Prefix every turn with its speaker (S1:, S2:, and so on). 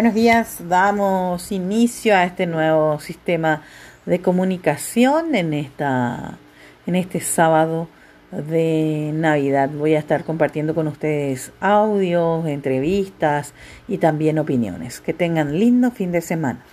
S1: Buenos días, damos inicio a este nuevo sistema de comunicación en esta en este sábado de Navidad. Voy a estar compartiendo con ustedes audios, entrevistas y también opiniones. Que tengan lindo fin de semana.